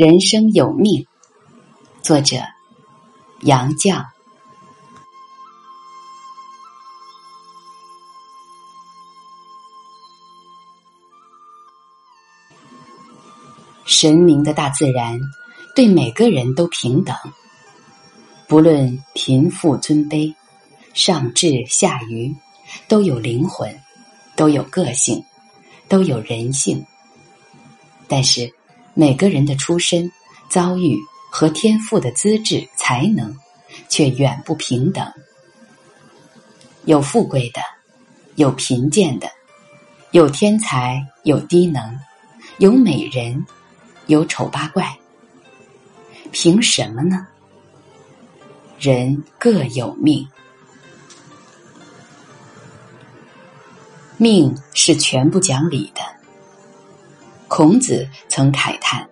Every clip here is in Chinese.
人生有命，作者杨绛。神明的大自然对每个人都平等，不论贫富尊卑、上智下愚，都有灵魂，都有个性，都有人性。但是。每个人的出身、遭遇和天赋的资质、才能，却远不平等。有富贵的，有贫贱的，有天才，有低能，有美人，有丑八怪。凭什么呢？人各有命，命是全不讲理的。孔子曾慨叹：“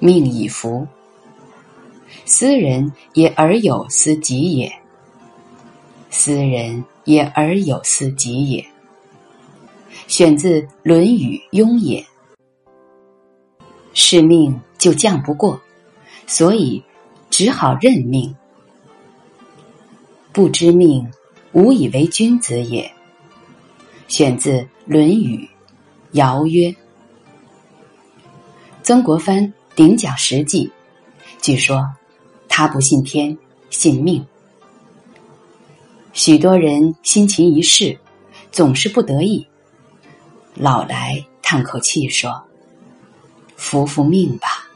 命以福，斯人也而有斯己也；斯人也而有斯己也。”选自《论语·雍也》。是命就犟不过，所以只好认命。不知命，无以为君子也。选自《论语·尧曰》。曾国藩顶讲实际，据说他不信天，信命。许多人辛勤一世，总是不得意，老来叹口气说：“服服命吧。”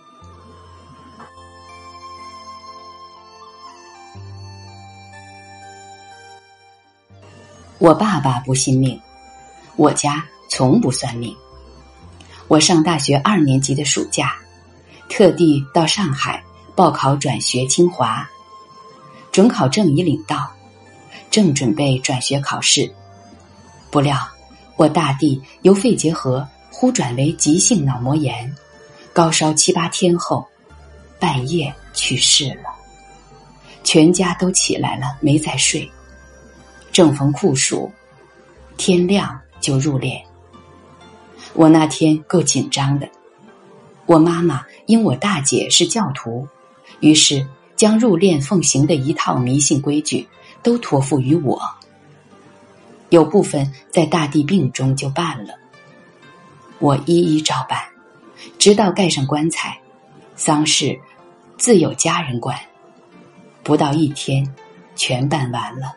我爸爸不信命，我家从不算命。我上大学二年级的暑假，特地到上海报考转学清华，准考证已领到，正准备转学考试，不料我大弟由肺结核忽转为急性脑膜炎，高烧七八天后，半夜去世了。全家都起来了，没再睡。正逢酷暑，天亮就入殓。我那天够紧张的，我妈妈因我大姐是教徒，于是将入殓奉行的一套迷信规矩都托付于我。有部分在大地病中就办了，我一一照办，直到盖上棺材，丧事自有家人管，不到一天全办完了。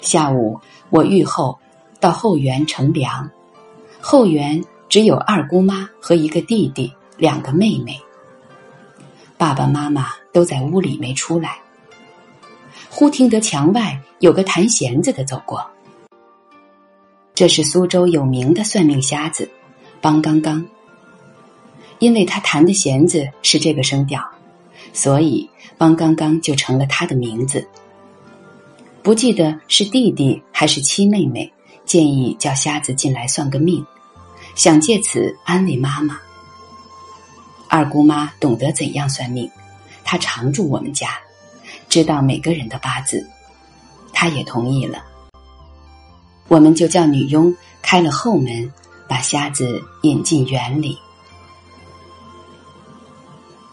下午我愈后。到后园乘凉，后园只有二姑妈和一个弟弟，两个妹妹。爸爸妈妈都在屋里没出来。忽听得墙外有个弹弦子的走过，这是苏州有名的算命瞎子帮刚刚。因为他弹的弦子是这个声调，所以帮刚刚就成了他的名字。不记得是弟弟还是七妹妹。建议叫瞎子进来算个命，想借此安慰妈妈。二姑妈懂得怎样算命，她常住我们家，知道每个人的八字，她也同意了。我们就叫女佣开了后门，把瞎子引进园里。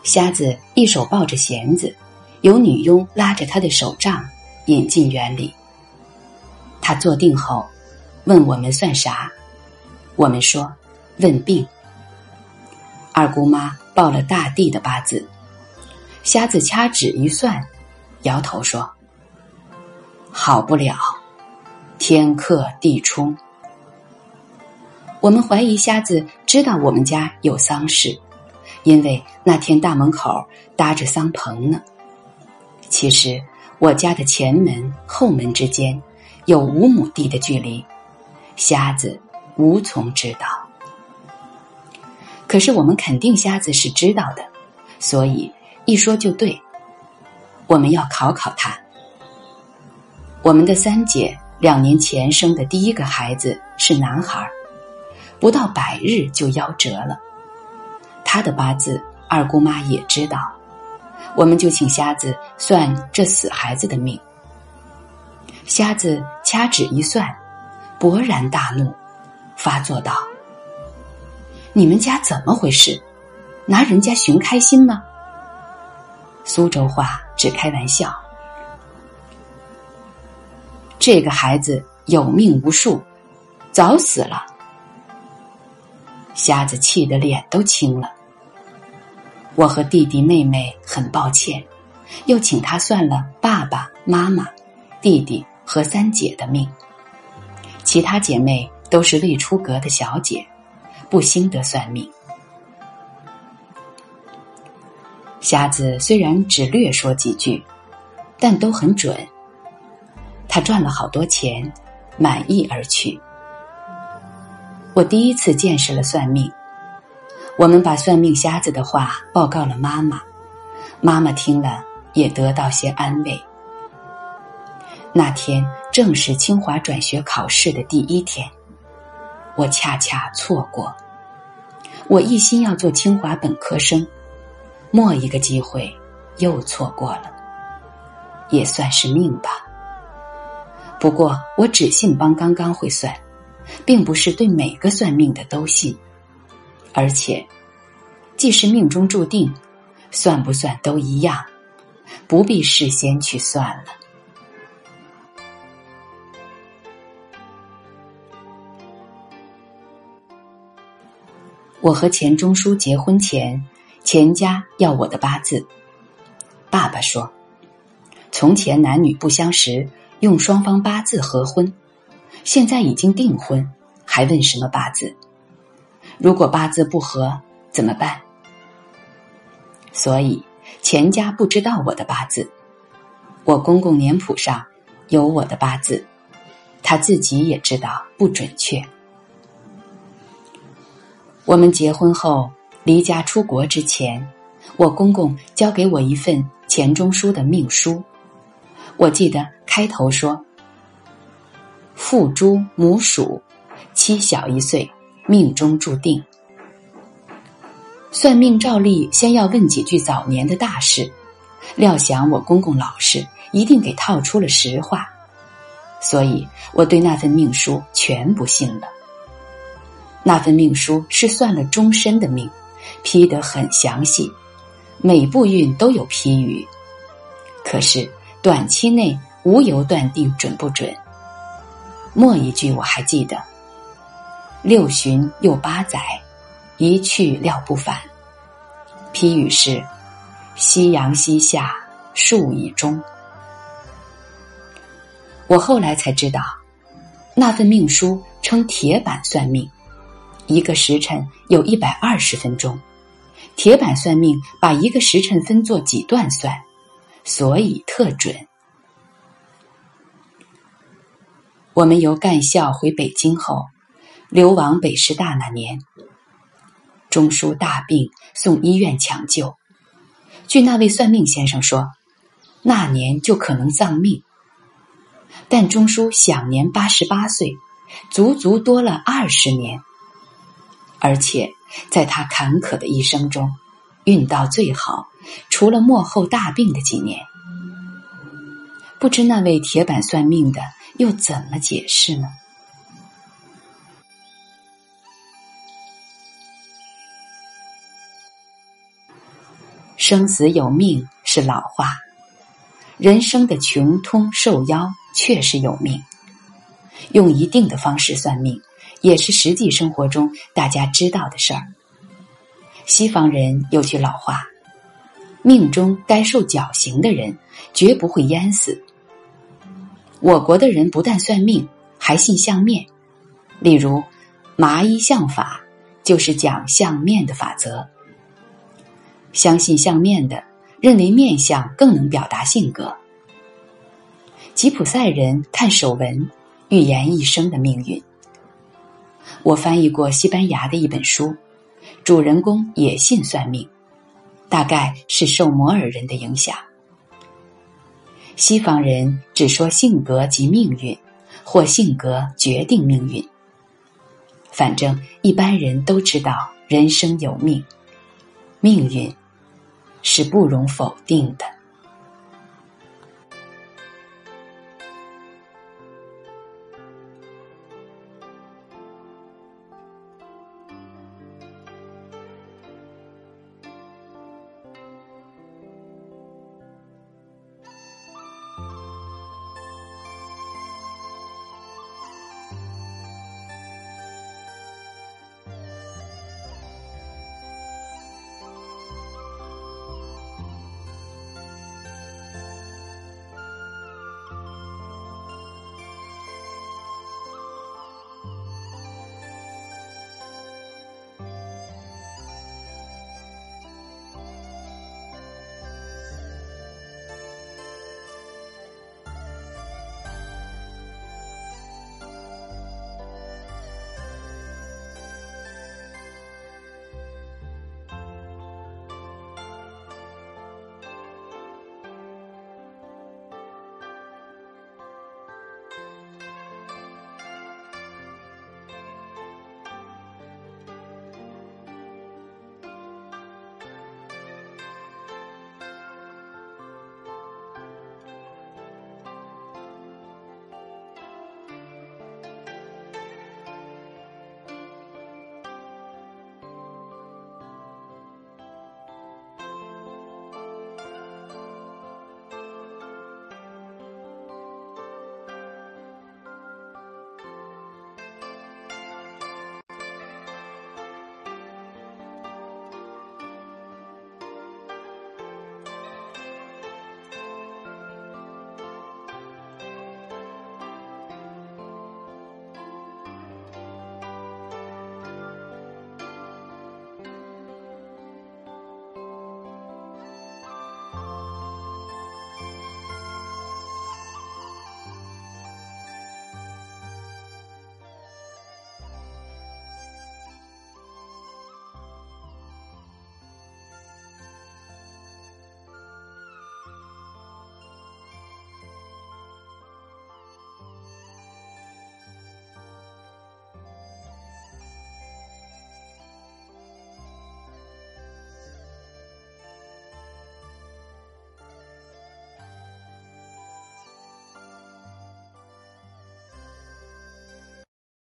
瞎子一手抱着弦子，由女佣拉着他的手杖引进园里。他坐定后。问我们算啥？我们说问病。二姑妈报了大地的八字，瞎子掐指一算，摇头说：“好不了，天克地冲。”我们怀疑瞎子知道我们家有丧事，因为那天大门口搭着丧棚呢。其实我家的前门后门之间有五亩地的距离。瞎子无从知道，可是我们肯定瞎子是知道的，所以一说就对。我们要考考他。我们的三姐两年前生的第一个孩子是男孩，不到百日就夭折了。他的八字二姑妈也知道，我们就请瞎子算这死孩子的命。瞎子掐指一算。勃然大怒，发作道：“你们家怎么回事？拿人家寻开心吗？苏州话只开玩笑。这个孩子有命无数，早死了。瞎子气得脸都青了。我和弟弟妹妹很抱歉，又请他算了爸爸妈妈、弟弟和三姐的命。其他姐妹都是未出阁的小姐，不兴得算命。瞎子虽然只略说几句，但都很准。他赚了好多钱，满意而去。我第一次见识了算命。我们把算命瞎子的话报告了妈妈，妈妈听了也得到些安慰。那天正是清华转学考试的第一天，我恰恰错过。我一心要做清华本科生，末一个机会又错过了，也算是命吧。不过，我只信帮刚刚会算，并不是对每个算命的都信。而且，既是命中注定，算不算都一样，不必事先去算了。我和钱钟书结婚前，钱家要我的八字。爸爸说，从前男女不相识。用双方八字合婚，现在已经订婚，还问什么八字？如果八字不合怎么办？所以钱家不知道我的八字，我公公年谱上有我的八字，他自己也知道不准确。我们结婚后离家出国之前，我公公交给我一份钱钟书的命书。我记得开头说：“父猪母鼠，妻小一岁，命中注定。”算命照例先要问几句早年的大事，料想我公公老实，一定给套出了实话，所以我对那份命书全不信了。那份命书是算了终身的命，批得很详细，每步运都有批语，可是。短期内无由断定准不准。末一句我还记得：六旬又八载，一去料不返。批语是：夕阳西下，树已终。我后来才知道，那份命书称铁板算命，一个时辰有一百二十分钟。铁板算命把一个时辰分作几段算。所以特准。我们由干校回北京后，流亡北师大那年，钟书大病，送医院抢救。据那位算命先生说，那年就可能丧命。但钟书享年八十八岁，足足多了二十年。而且在他坎坷的一生中，运到最好。除了幕后大病的几年，不知那位铁板算命的又怎么解释呢？生死有命是老话，人生的穷通受夭确实有命。用一定的方式算命，也是实际生活中大家知道的事儿。西方人有句老话。命中该受绞刑的人，绝不会淹死。我国的人不但算命，还信相面。例如，麻衣相法就是讲相面的法则。相信相面的，认为面相更能表达性格。吉普赛人看手纹，预言一生的命运。我翻译过西班牙的一本书，主人公也信算命。大概是受摩尔人的影响。西方人只说性格及命运，或性格决定命运。反正一般人都知道人生有命，命运是不容否定的。